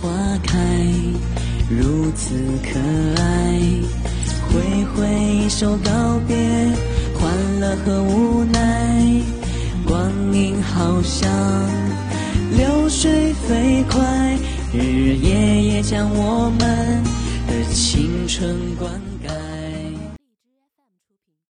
花开如此可爱挥挥手告别欢乐和无奈光阴好像流水飞快日日夜夜将我们的青春灌溉。